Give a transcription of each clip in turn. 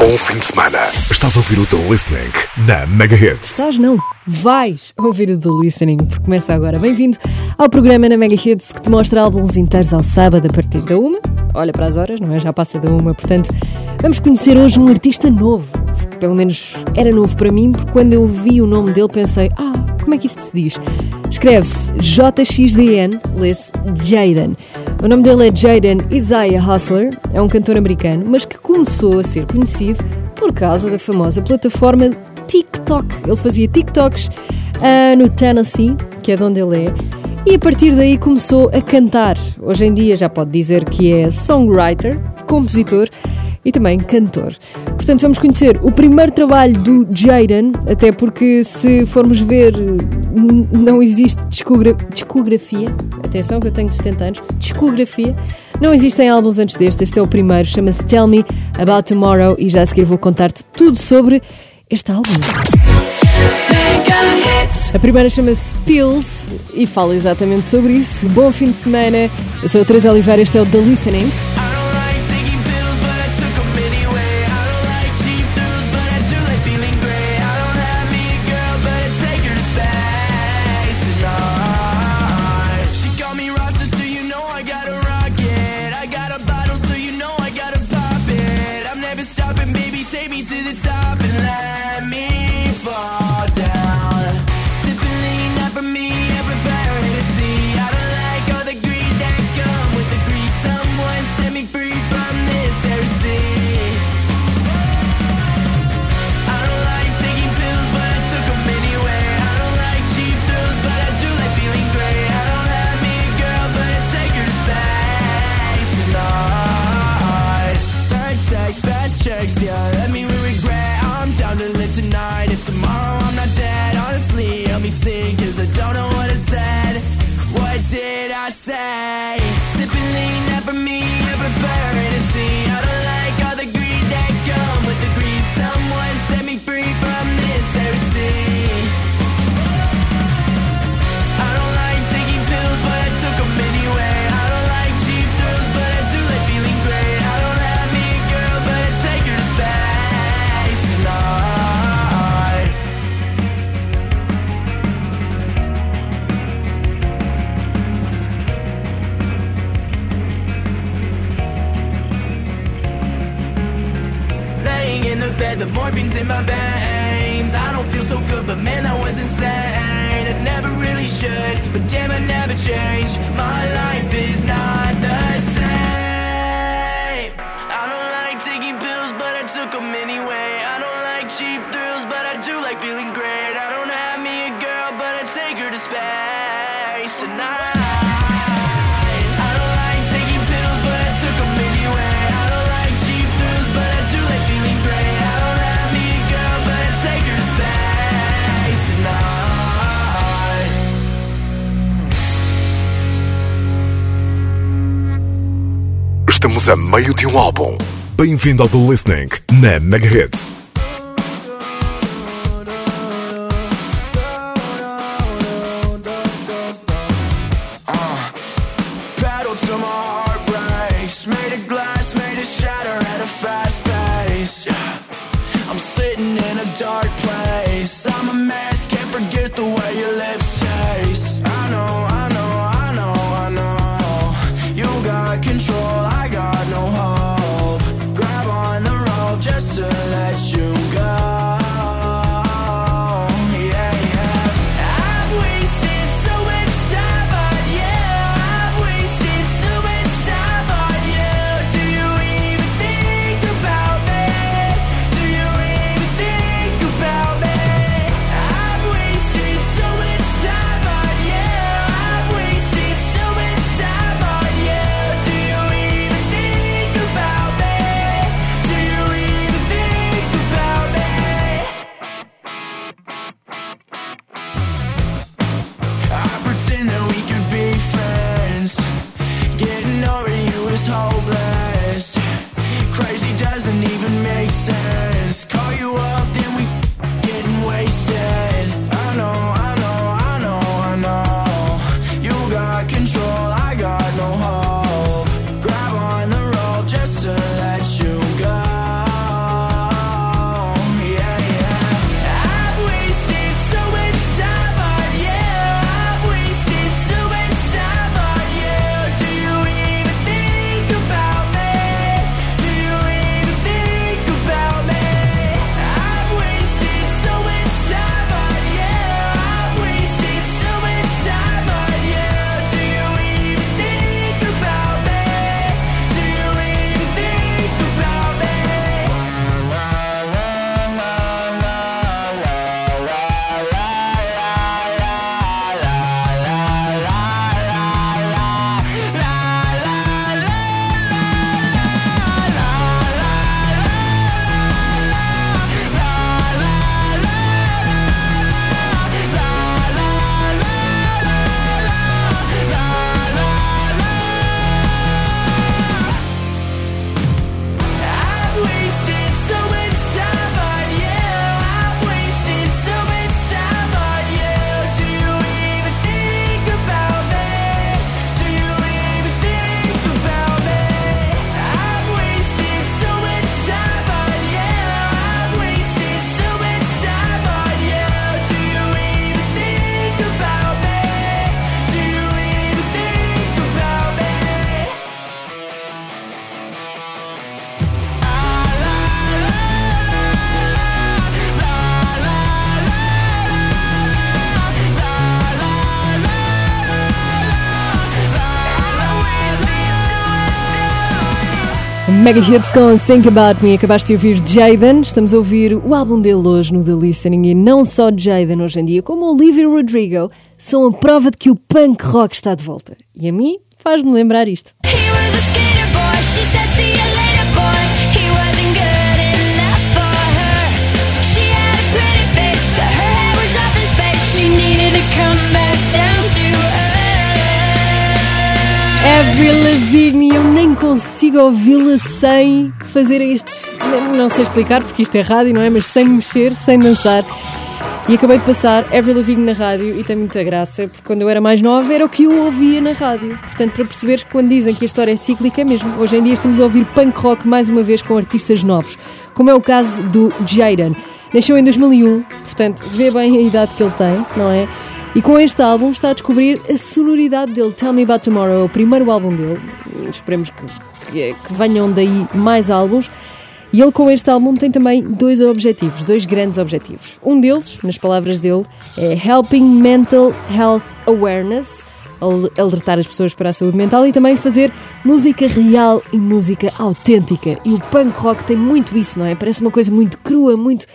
Bom fim de semana. Estás a ouvir o The Listening na Mega Hits. Estás não, vais ouvir o The Listening, porque começa agora. Bem-vindo ao programa na Mega Hits que te mostra álbuns inteiros ao sábado a partir da uma. Olha para as horas, não é? Já passa da uma, portanto, vamos conhecer hoje um artista novo. Pelo menos era novo para mim, porque quando eu vi o nome dele pensei, ah, como é que isto se diz? Escreve-se JXDN, lê-se Jaden. O nome dele é Jaden Isaiah Hustler, é um cantor americano, mas que começou a ser conhecido por causa da famosa plataforma TikTok. Ele fazia TikToks uh, no Tennessee, que é de onde ele é, e a partir daí começou a cantar. Hoje em dia já pode dizer que é songwriter, compositor e também cantor. Portanto, vamos conhecer o primeiro trabalho do Jaden, até porque se formos ver, não existe discogra discografia. Atenção que eu tenho 70 anos. Discografia. Não existem álbuns antes deste. Este é o primeiro. Chama-se Tell Me About Tomorrow e já a seguir vou contar-te tudo sobre este álbum. A primeira chama-se Pills e fala exatamente sobre isso. Bom fim de semana. Eu sou a Teresa Oliveira, este é o The Listening. Estamos a meio de um álbum. Bem-vindo ao The Listening na Mega Mega Hits com Think About Me. Acabaste de ouvir Jaden. Estamos a ouvir o álbum dele hoje no The Listening. E não só Jaden hoje em dia, como Olivia Rodrigo, são a prova de que o punk rock está de volta. E a mim faz-me lembrar isto. Avril Lavigne, eu nem consigo ouvi-la sem fazer estes. Não sei explicar porque isto é rádio, não é? Mas sem mexer, sem dançar. E acabei de passar Avril Lavigne na rádio e tem muita graça, porque quando eu era mais nova era o que eu ouvia na rádio. Portanto, para perceberes que quando dizem que a história é cíclica, é mesmo. Hoje em dia estamos a ouvir punk rock mais uma vez com artistas novos, como é o caso do Jaden. Nasceu em 2001, portanto, vê bem a idade que ele tem, não é? E com este álbum está a descobrir a sonoridade dele. Tell Me About Tomorrow é o primeiro álbum dele. Esperemos que, que, que venham daí mais álbuns. E ele, com este álbum, tem também dois objetivos, dois grandes objetivos. Um deles, nas palavras dele, é Helping Mental Health Awareness, alertar as pessoas para a saúde mental e também fazer música real e música autêntica. E o punk rock tem muito isso, não é? Parece uma coisa muito crua, muito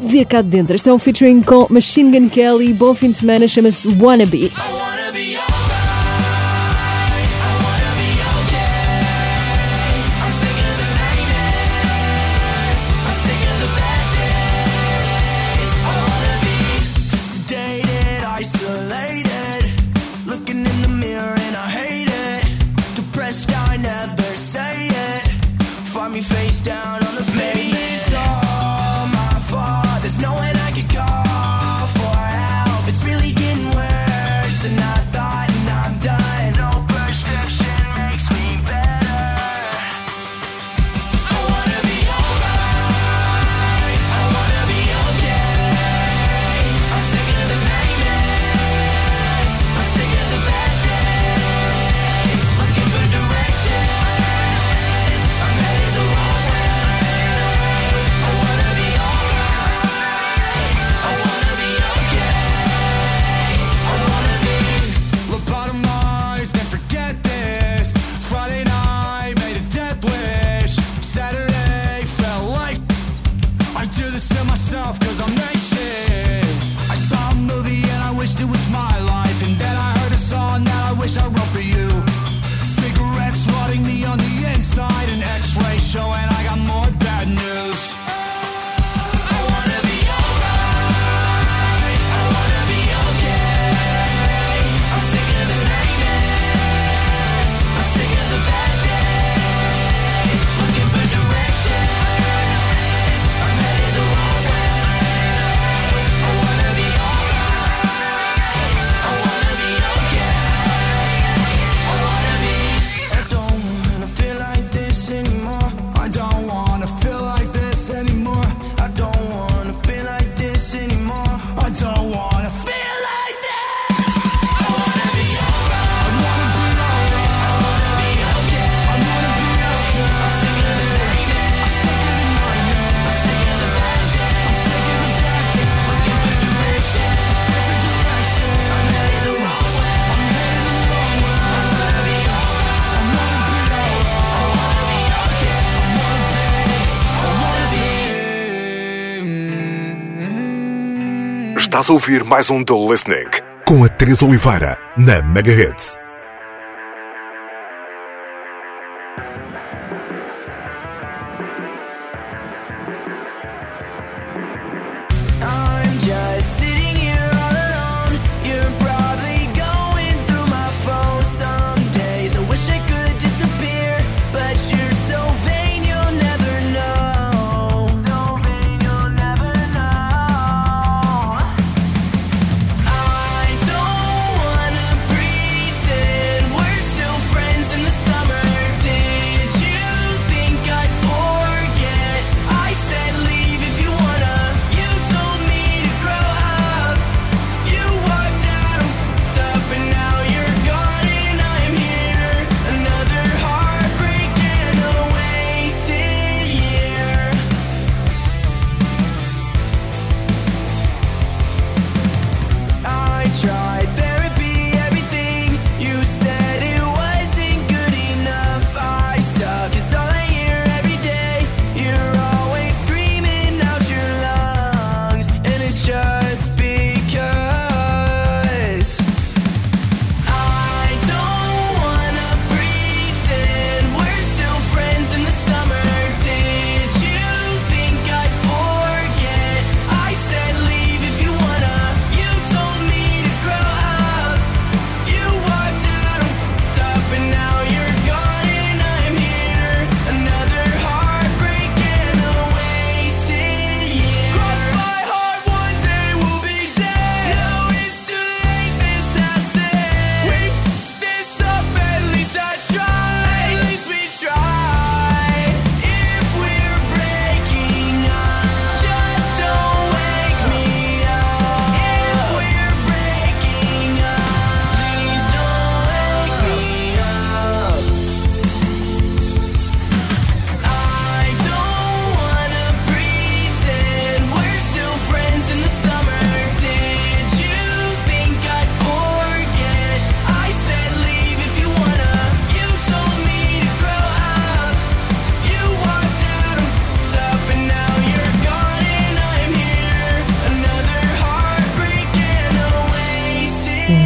vir cá de dentro. Este é um featuring com Machine Gun Kelly. Bom fim de semana, chama-se Wannabe. a ouvir mais um The Listening. Com a Teresa Oliveira na Mega I'm just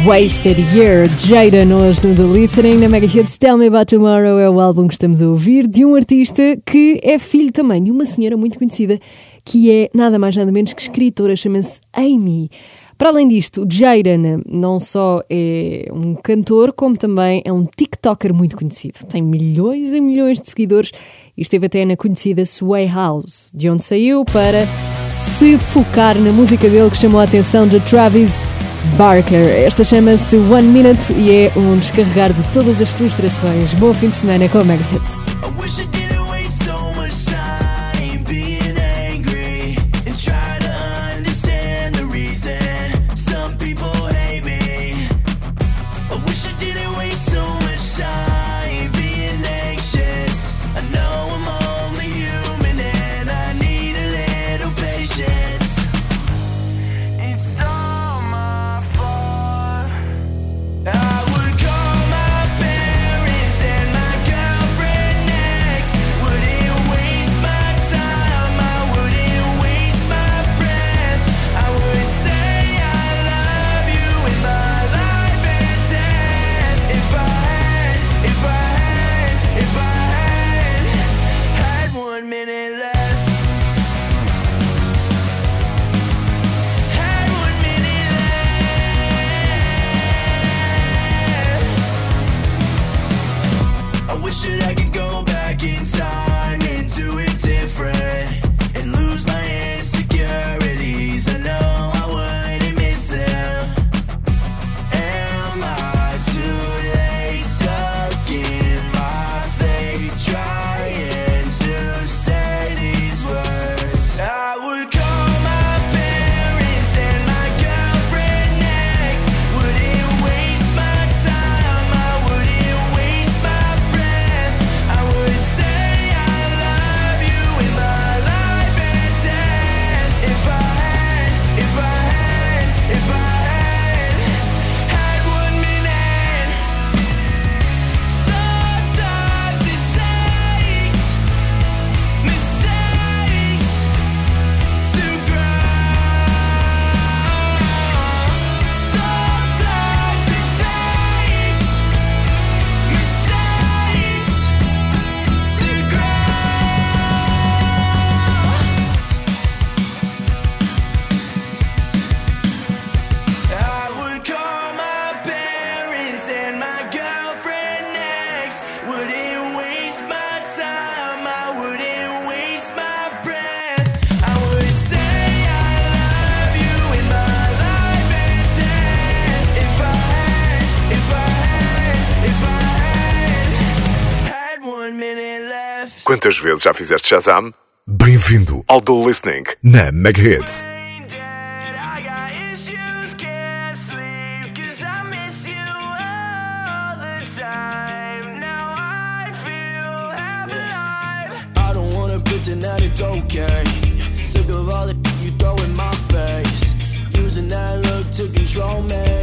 Wasted Year, Jada hoje no The Listening, na Mega Hits Tell Me About Tomorrow é o álbum que estamos a ouvir de um artista que é filho também de uma senhora muito conhecida que é nada mais nada menos que escritora, chama-se Amy. Para além disto, Jaden não só é um cantor, como também é um TikToker muito conhecido. Tem milhões e milhões de seguidores e esteve até na conhecida Sway House, de onde saiu para se focar na música dele que chamou a atenção de Travis Barker. Esta chama-se One Minute e é um descarregar de todas as frustrações. Bom fim de semana com a Mega Hits. Quantas vezes já fizeste Shazam? Bem-vindo ao The Listening na Mega Hits. that it's okay. Sick of all the you throw in my face. Using that look to control me.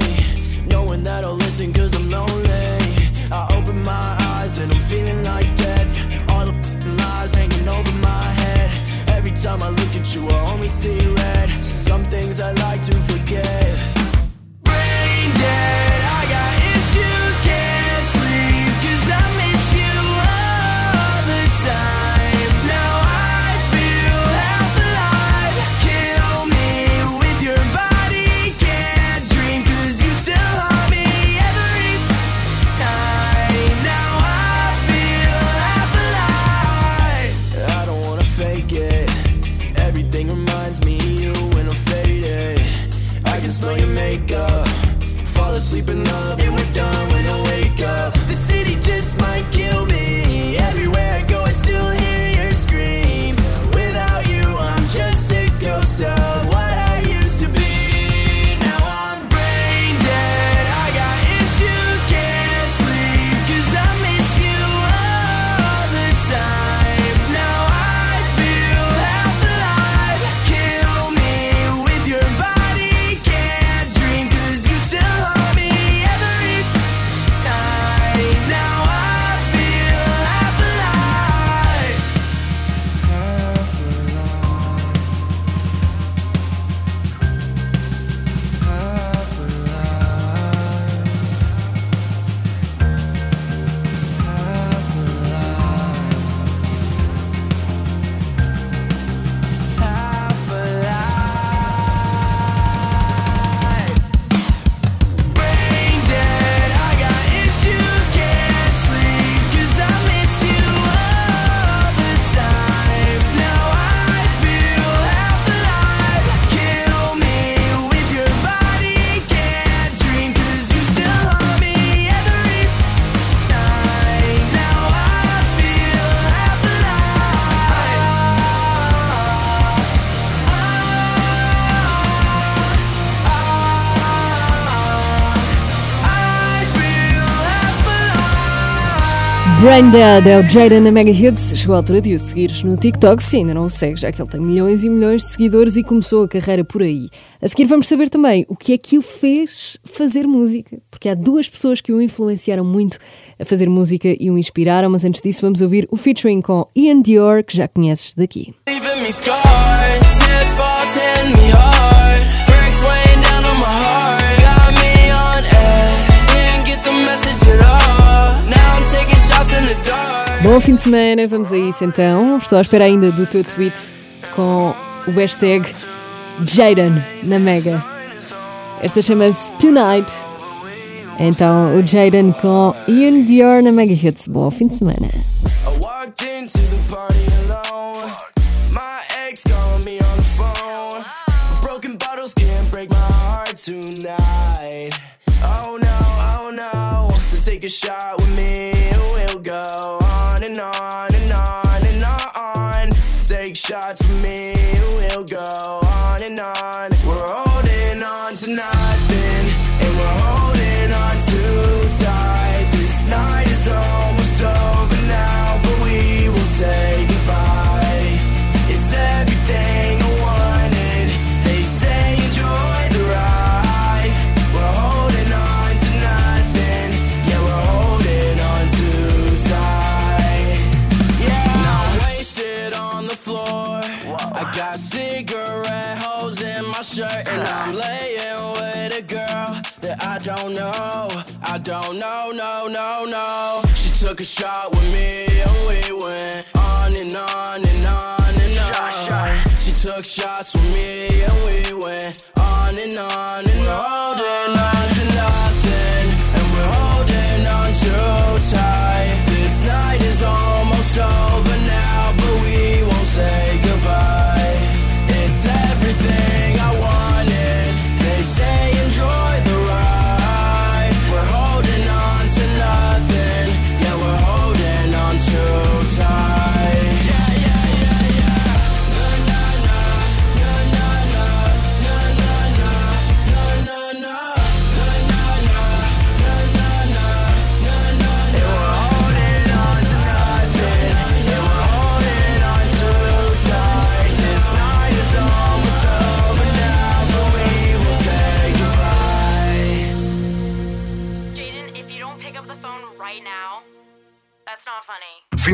Brain Dead é o Jaden na Mega Hits. Chegou a altura de o seguires no TikTok, se ainda não o segue, já que ele tem milhões e milhões de seguidores e começou a carreira por aí. A seguir vamos saber também o que é que o fez fazer música, porque há duas pessoas que o influenciaram muito a fazer música e o inspiraram, mas antes disso vamos ouvir o featuring com Ian Dior, que já conheces daqui. Leaving me scarred, tears. Bom fim de semana, vamos a isso então. Estou à espera ainda do teu tweet com o hashtag Jaden na Mega. Esta chama-se Tonight. Então, o Jaden com Ian Dior na Mega Hits. Bom fim de semana. Tonight. Oh no, oh no. Take a shot with me we'll go and on and on and on. Take shots with me don't know. I don't know, no, no, no. She took a shot with me, and we went on and on and on and on. She took shots with me, and we went on and on and on.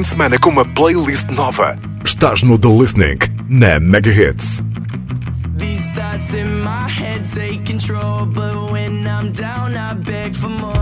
De semana com uma playlist nova. Estás no The Listening na Mega Hits. These thoughts in my head take control, but when I'm down, I beg for more.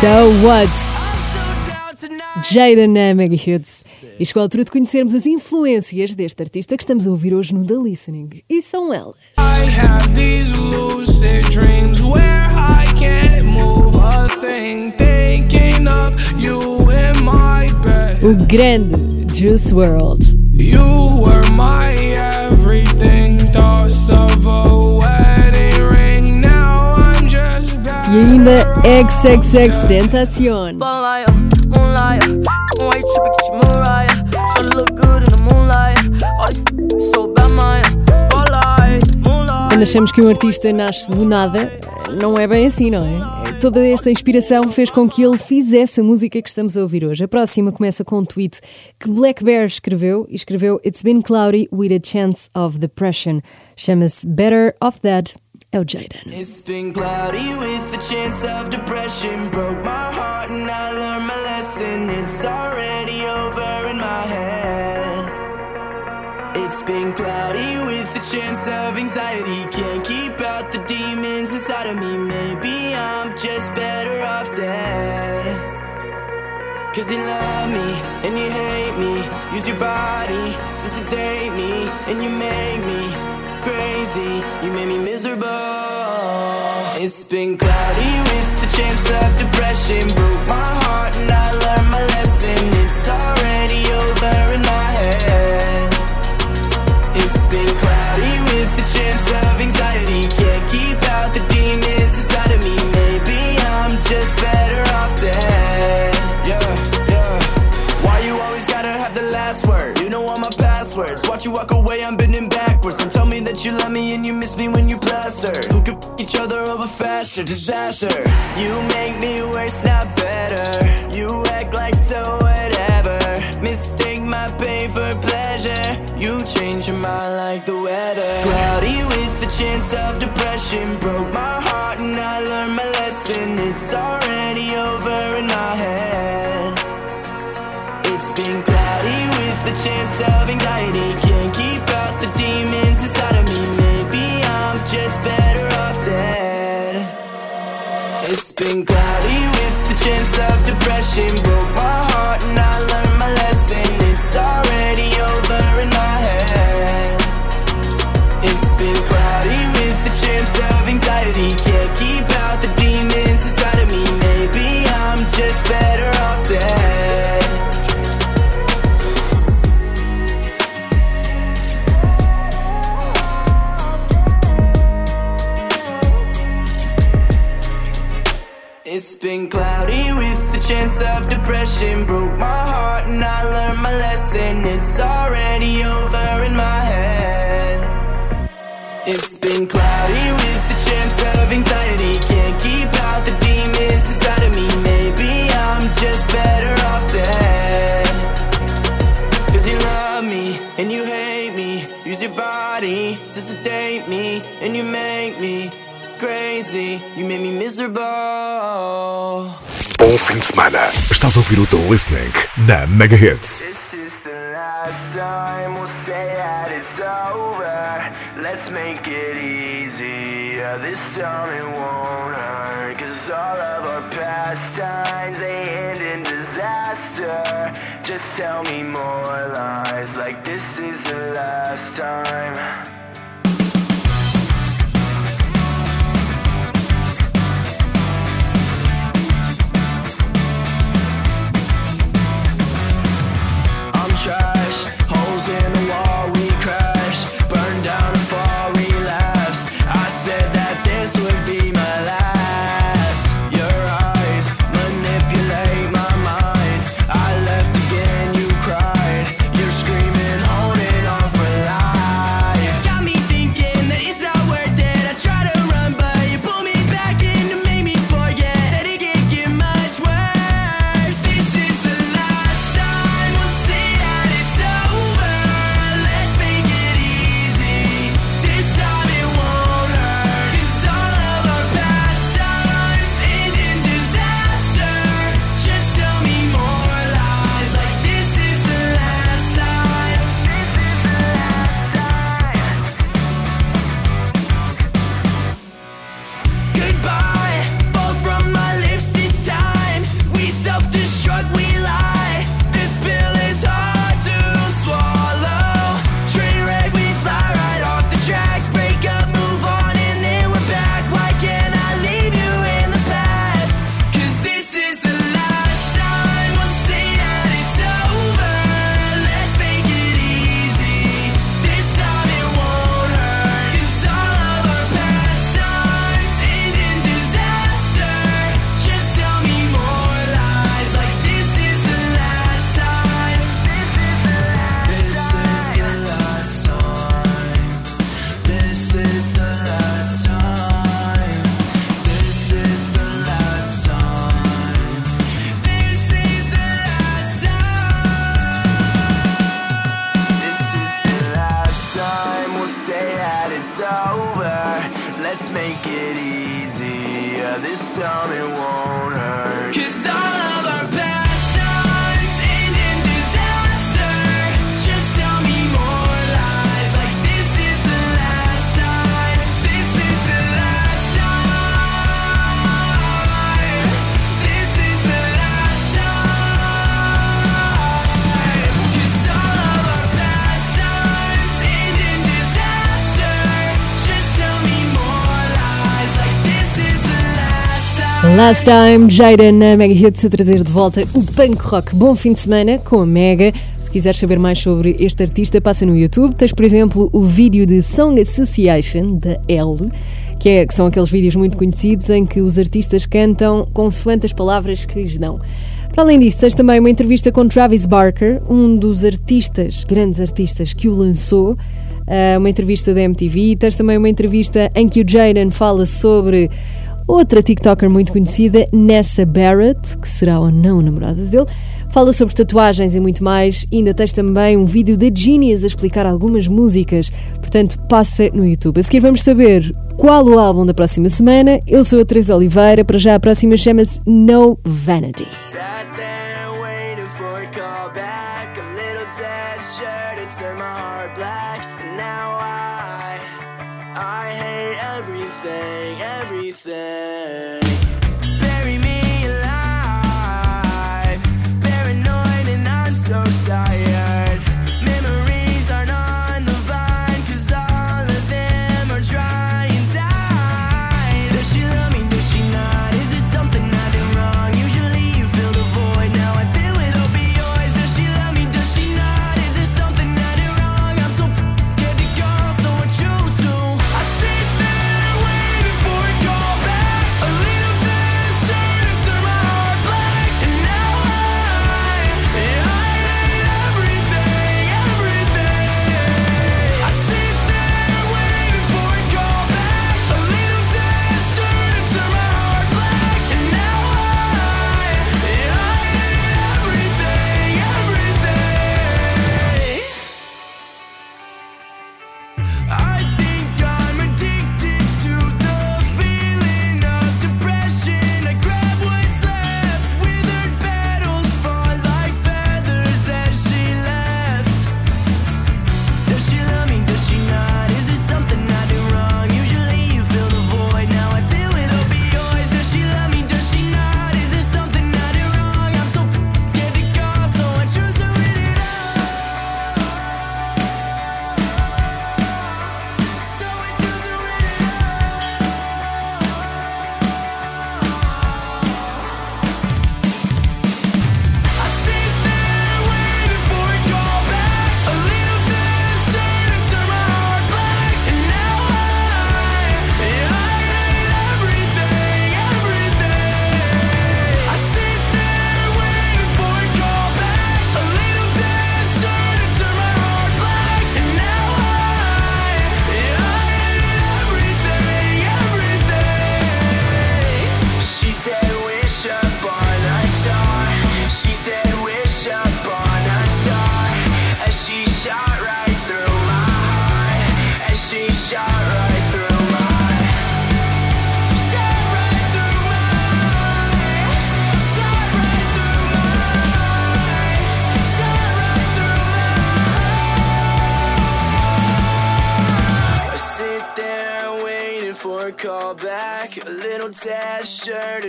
So what? Jaden na Mega Hits. E chegou a altura de conhecermos as influências deste artista que estamos a ouvir hoje no The Listening. E são elas. I have these lucid dreams where I can't move a thing, thinking of you in my bed. O grande Juice World. You were my everything, thoughts of a bad, Maya. Spotlight, moonlight. Quando achamos que um artista nasce do nada, não é bem assim, não é? Toda esta inspiração fez com que ele fizesse a música que estamos a ouvir hoje. A próxima começa com um tweet que Black Bear escreveu e escreveu It's been cloudy with a chance of depression. Chama-se Better Off Dead. É o Jaden. It's been cloudy with the chance of depression. Broke my heart and I learned my lesson. It's already over in my head. It's been cloudy with the chance of anxiety. Can't keep out the demons inside of me. Maybe I'm just better off dead. Cause you love me and you hate me. Use your body to sedate me. And you make me crazy. You made me miserable. It's been cloudy with the chance of depression. Broke my heart and I learned my lesson. It's already over in my head. It's been cloudy with the chance of anxiety. Can't keep out the demons inside of me. Maybe I'm just better off dead. Yeah, yeah. Why you always gotta have the last word? You know all my passwords. Watch you walk away, I'm tell me that you love me and you miss me when you plaster. Who could f- each other over faster? Disaster. You make me worse, not better. You act like so whatever. Mistake my pain for pleasure. You change your mind like the weather. Cloudy with the chance of depression. Broke my heart and I learned my lesson. It's already over in my head. It's been cloudy with the chance of anxiety. Can't keep the demons inside of me. Maybe I'm just better off dead. It's been cloudy with the chance of depression. Broke my heart and I learned my lesson. It's already over in my head. Chance of depression. Broke my heart and I learned my lesson. It's already over in my head. It's been cloudy with the chance of anxiety. Can't keep out the demons inside of me. Maybe I'm just better off dead. Cause you love me and you hate me. Use your body to sedate me. And you make me crazy. You make me miserable. Bom fim de semana. Estás a ouvir o Listening na Mega Hits. Last time we'll say that it's over. Let's make it easy. This time it won't hurt. Cause all of our past times they end in disaster. Just tell me more lies like this is the last time. Take it easy. Yeah, this time it won't hurt. Cause all last time. Jaden na Mega Hits a trazer de volta o punk rock. Bom fim de semana com a Mega. Se quiseres saber mais sobre este artista, passa no YouTube. Tens, por exemplo, o vídeo de Song Association, da L, que, é, que são aqueles vídeos muito conhecidos em que os artistas cantam consoante as palavras que lhes dão. Para além disso, tens também uma entrevista com Travis Barker, um dos artistas, grandes artistas, que o lançou. Ah, uma entrevista da MTV. Tens também uma entrevista em que o Jaden fala sobre Outra TikToker muito conhecida, Nessa Barrett, que será ou não namorada dele, fala sobre tatuagens e muito mais. E ainda tens também um vídeo da Genius a explicar algumas músicas, portanto, passa no YouTube. A seguir vamos saber qual o álbum da próxima semana. Eu sou a Teresa Oliveira, para já a próxima chama-se No Vanity.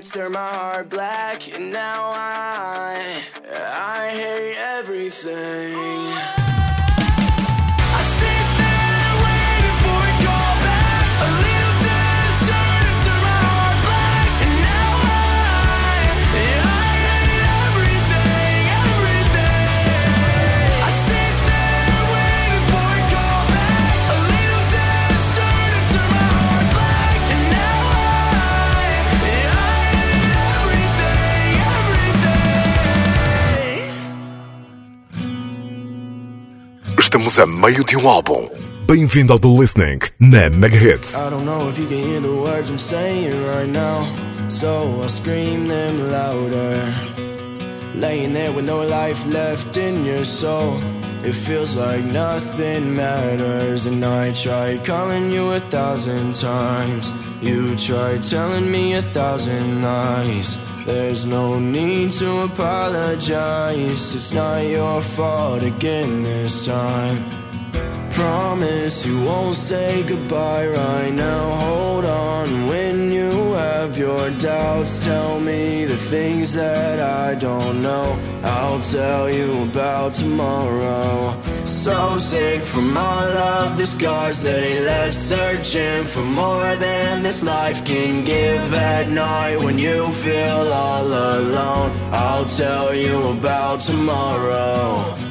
Turn my heart black. And now I, Estamos a meio de um álbum. Bem-vindo ao The Listening na Mega Hits. I don't know if you can hear the words I'm saying right now. So I'll scream them louder. Laying there with no life left in your soul. It feels like nothing matters, and I tried calling you a thousand times. You tried telling me a thousand lies. There's no need to apologize. It's not your fault again this time. Promise you won't say goodbye right now. Hold on when you have your doubts. Tell me the things that I don't know. I'll tell you about tomorrow. So sick from all of the scars they left, searching for more than this life can give. At night when you feel all alone, I'll tell you about tomorrow.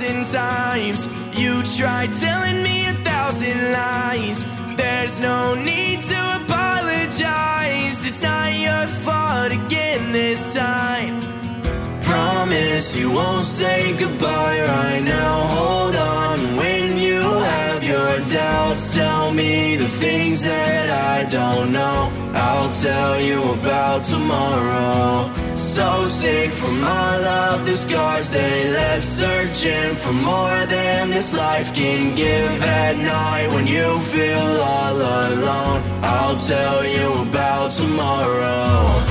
Thousand times. You tried telling me a thousand lies. There's no need to apologize. It's not your fault again this time. Promise you won't say goodbye right now. Hold on when you have your doubts. Tell me the things that I don't know. I'll tell you about tomorrow. So sick from all of the scars they left, searching for more than this life can give. At night when you feel all alone, I'll tell you about tomorrow.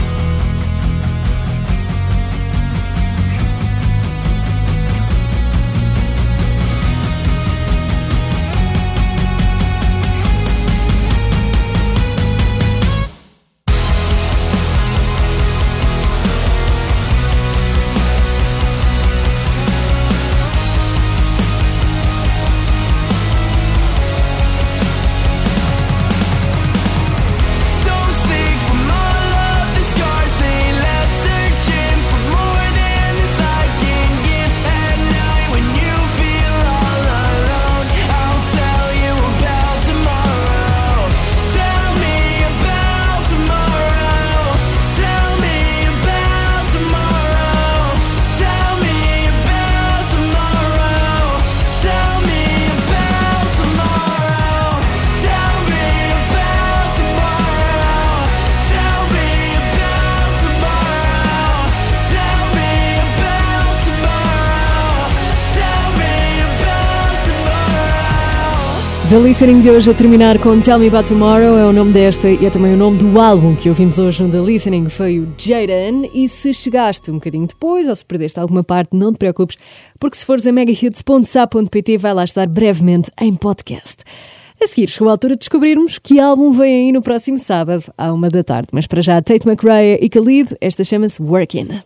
The Listening de hoje a terminar com Tell Me About Tomorrow é o nome desta e é também o nome do álbum que ouvimos hoje no The Listening, foi o Jaden. E se chegaste um bocadinho depois ou se perdeste alguma parte, não te preocupes, porque se fores a megahits.sa.pt vai lá estar brevemente em podcast. A seguir, chegou a altura de descobrirmos que álbum vem aí no próximo sábado, à uma da tarde. Mas para já, Tate McRae e Khalid, esta chama-se Workin'.